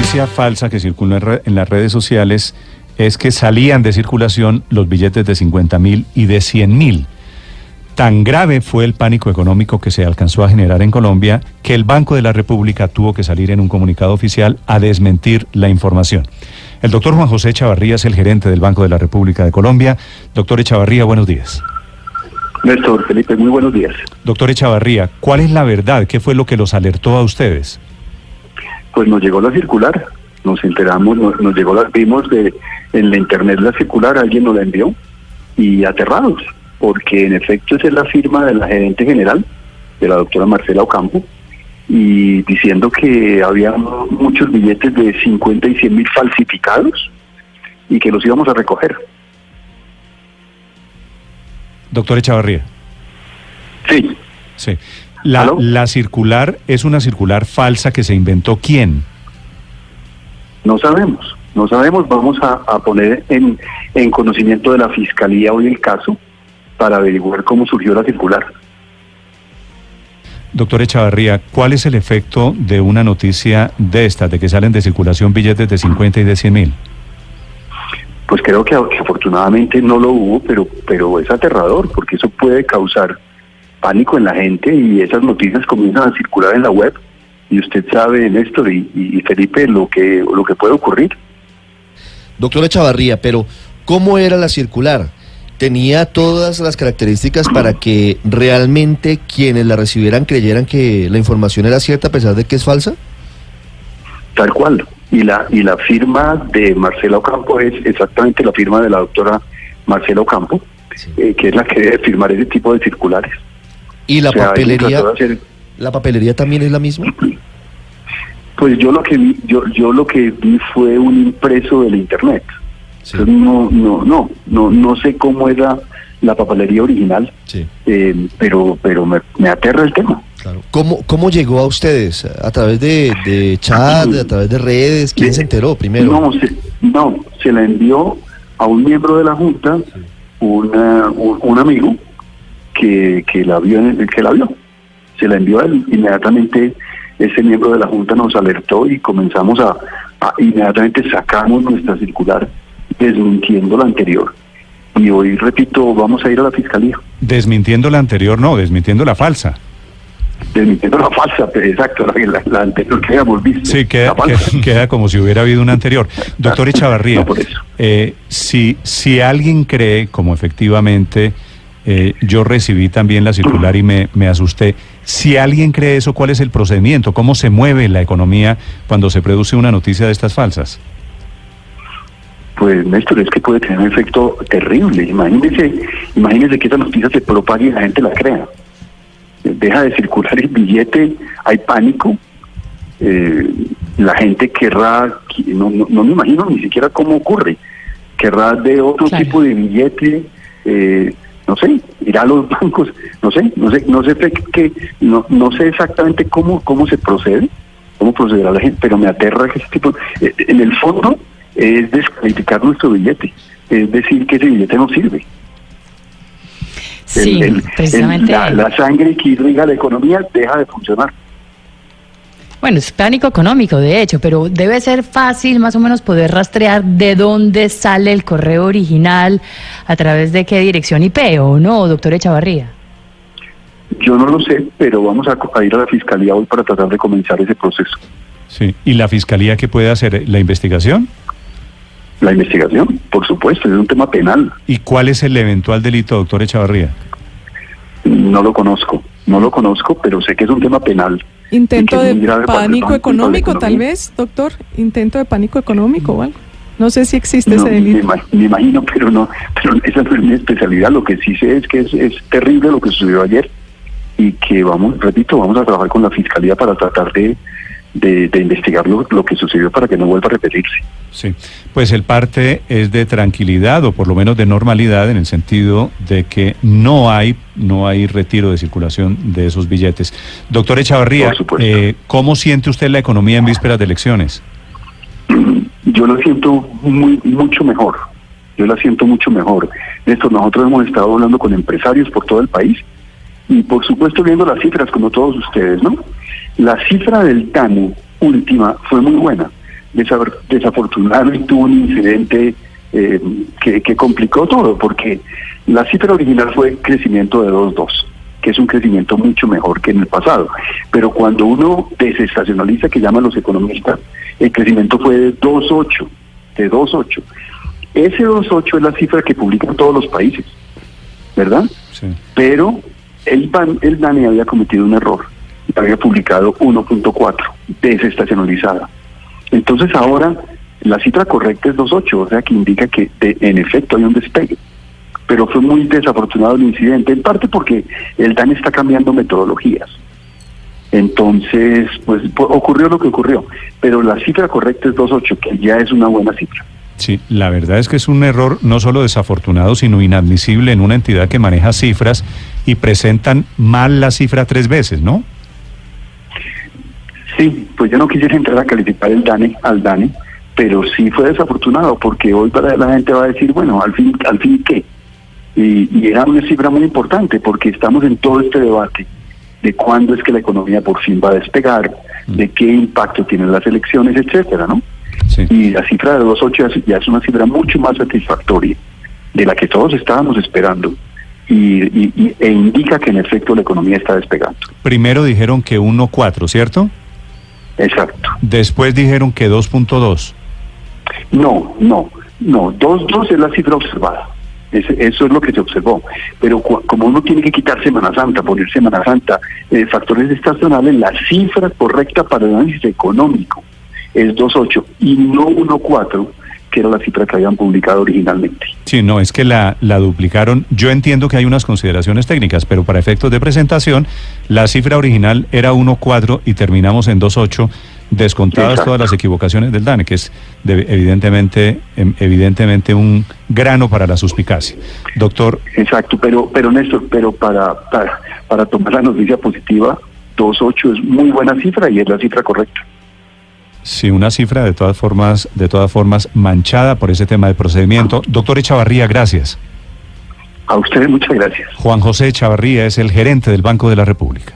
noticia falsa que circula en re- en las redes sociales es que salían de circulación los billetes de 50 mil y de 100 mil. Tan grave fue el pánico económico que se alcanzó a generar en Colombia que el Banco de la República tuvo que salir en un comunicado oficial a desmentir la información. El doctor Juan José Chavarría es el gerente del Banco de la República de Colombia. Doctor Echavarría, buenos días. Néstor Felipe, muy buenos días. Doctor Echavarría, ¿cuál es la verdad? ¿Qué fue lo que los alertó a ustedes? Pues nos llegó la circular, nos enteramos, nos, nos llegó la, vimos de, en la internet la circular, alguien nos la envió y aterrados, porque en efecto esa es la firma de la gerente general, de la doctora Marcela Ocampo, y diciendo que había muchos billetes de 50 y 100 mil falsificados y que los íbamos a recoger. Doctor Echavarría. Sí, Sí. La, ¿Aló? la circular es una circular falsa que se inventó quién? No sabemos, no sabemos. Vamos a, a poner en, en conocimiento de la Fiscalía hoy el caso para averiguar cómo surgió la circular. Doctor Echavarría, ¿cuál es el efecto de una noticia de esta, de que salen de circulación billetes de 50 y de 100 mil? Pues creo que, que afortunadamente no lo hubo, pero, pero es aterrador porque eso puede causar pánico en la gente y esas noticias comienzan a circular en la web y usted sabe, Néstor y, y Felipe, lo que, lo que puede ocurrir. Doctora Chavarría, pero ¿cómo era la circular? ¿Tenía todas las características para que realmente quienes la recibieran creyeran que la información era cierta a pesar de que es falsa? Tal cual. Y la, y la firma de Marcela Ocampo es exactamente la firma de la doctora Marcela Ocampo, eh, que es la que debe firmar ese tipo de circulares. ¿Y la O sea, ella papelería hacer- la papelería también es la misma? Pues yo lo que vi, yo, yo lo que vi fue un impreso del internet. Sí. Entonces, no, no, no, no, no sé cómo era la papelería original, Sí, eh, pero, pero me, me aterra el tema. claro. ¿Cómo, cómo llegó a ustedes? ¿A través de, de chat, a través de redes? ¿Quién se enteró primero? No, se, no, se la envió a un miembro de la junta, una- un, un amigo que, que la vio, en- que la vio. Se la envió a él. Inmediatamente ese miembro de la junta nos alertó y comenzamos a, a- inmediatamente sacamos nuestra circular desmintiendo la anterior. Y hoy, repito, vamos a ir a la fiscalía, Desmintiendo la anterior, no, desmintiendo la falsa. desmintiendo la falsa, pero exacto, la, la- la anterior que habíamos visto. Sí, queda, como si hubiera habido una anterior. Doctor Echavarría, No, eh, si, si alguien cree, como efectivamente eh, yo recibí también la circular y me, me asusté, si alguien cree eso, ¿cuál es el procedimiento? ¿Cómo se mueve la economía cuando se produce una noticia de estas falsas? Pues Néstor, es que puede tener un efecto terrible. Imagínese, imagínese que esa noticia se propague y la gente la crea. Deja de circular el billete, hay pánico. eh, la gente querrá, no, no, no me imagino ni siquiera cómo ocurre, querrá de otro Claro. tipo de billete, eh, no sé, irá a los bancos, no sé, no sé, no sé que, no, no sé exactamente cómo, cómo se procede, cómo procederá la gente, pero me aterra que ese tipo, eh, en el fondo es descalificar nuestro billete, es decir que ese billete no sirve. Sí, El- el- el- precisamente. la, la sangre que irriga la economía deja de funcionar. Bueno, es pánico económico, de hecho, pero debe ser fácil más o menos poder rastrear de dónde sale el correo original, a través de qué dirección IP, ¿o no, doctor Echavarría? Yo no lo sé, pero vamos a, a ir a la fiscalía hoy para tratar de comenzar ese proceso. Sí. ¿Y la fiscalía qué puede hacer? ¿La investigación? La investigación, por supuesto, es un tema penal. ¿Y cuál es el eventual delito, doctor Echavarría? No lo conozco, no lo conozco, pero sé que es un tema penal. Intento de pánico económico, tal vez, doctor. Intento de pánico económico o algo. No sé si existe No, ese delito. me imagino, pero no, pero esa no es mi especialidad. Lo que sí sé es que es, es terrible lo que sucedió ayer y que vamos, repito, vamos a trabajar con la fiscalía para tratar de, de, de investigar lo, lo que sucedió para que no vuelva a repetirse. Sí, pues el parte es de tranquilidad o por lo menos de normalidad en el sentido de que no hay no hay retiro de circulación de esos billetes. Doctor Echavarría, eh, ¿cómo siente usted la economía en vísperas de elecciones? Yo lo siento muy mucho mejor. Yo la siento mucho mejor. Esto nosotros hemos estado hablando con empresarios por todo el país y por supuesto viendo las cifras como todos ustedes, ¿no? La cifra del TANU última fue muy buena. desafortunadamente tuvo un incidente eh, que, que complicó todo, porque la cifra original fue crecimiento de 2.2 que es un crecimiento mucho mejor que en el pasado. Pero cuando uno desestacionaliza, que llaman los economistas, el crecimiento fue de 2.8, de 2.8. Ese 2.8 es la cifra que publican todos los países, ¿verdad? Sí. Pero el, el DANE había cometido un error, había publicado 1.4, desestacionalizada. Entonces ahora la cifra correcta es 2.8, o sea que indica que en efecto hay un despegue pero fue muy desafortunado el incidente, en parte porque el DAN está cambiando metodologías. Entonces, pues ocurrió lo que ocurrió, pero la cifra correcta es 2.8, que ya es una buena cifra. Sí, la verdad es que es un error no solo desafortunado, sino inadmisible en una entidad que maneja cifras y presentan mal la cifra tres veces, ¿no? Sí, pues yo no quisiera entrar a calificar el DANE al DANE, pero sí fue desafortunado porque hoy para la gente va a decir, bueno, al fin, al fin qué, y, era una cifra muy importante porque estamos en todo este debate de cuándo es que la economía por fin va a despegar, mm. de qué impacto tienen las elecciones, etcétera, ¿no? Y la cifra de 2.8 ya es una cifra mucho más satisfactoria de la que todos estábamos esperando y, e indica que en efecto la economía está despegando. Primero dijeron que 1.4, ¿cierto? Exacto. Después dijeron que 2.2. No, no, no, 2.2 es la cifra observada eso es lo que se observó. Pero como uno tiene que quitar Semana Santa, poner Semana Santa, eh, factores estacionales, la cifra correcta para el análisis económico es 2.8 y no 1.4 que era la cifra que habían publicado originalmente. Sí, no, es que la, la duplicaron. Yo entiendo que hay unas consideraciones técnicas, pero para efectos de presentación, la cifra original era 1.4 y terminamos en 2.8 descontadas todas las equivocaciones del DANE, que es evidentemente, em, evidentemente un grano para la suspicacia. Doctor. Exacto, pero, pero Néstor, pero para, para, para tomar la noticia positiva, 2.8 es muy buena cifra y es la cifra correcta. Sí, una cifra de todas formas, de todas formas manchada por ese tema de procedimiento. Doctor Echavarría, gracias. A ustedes muchas gracias. Juan José Echavarría es el gerente del Banco de la República.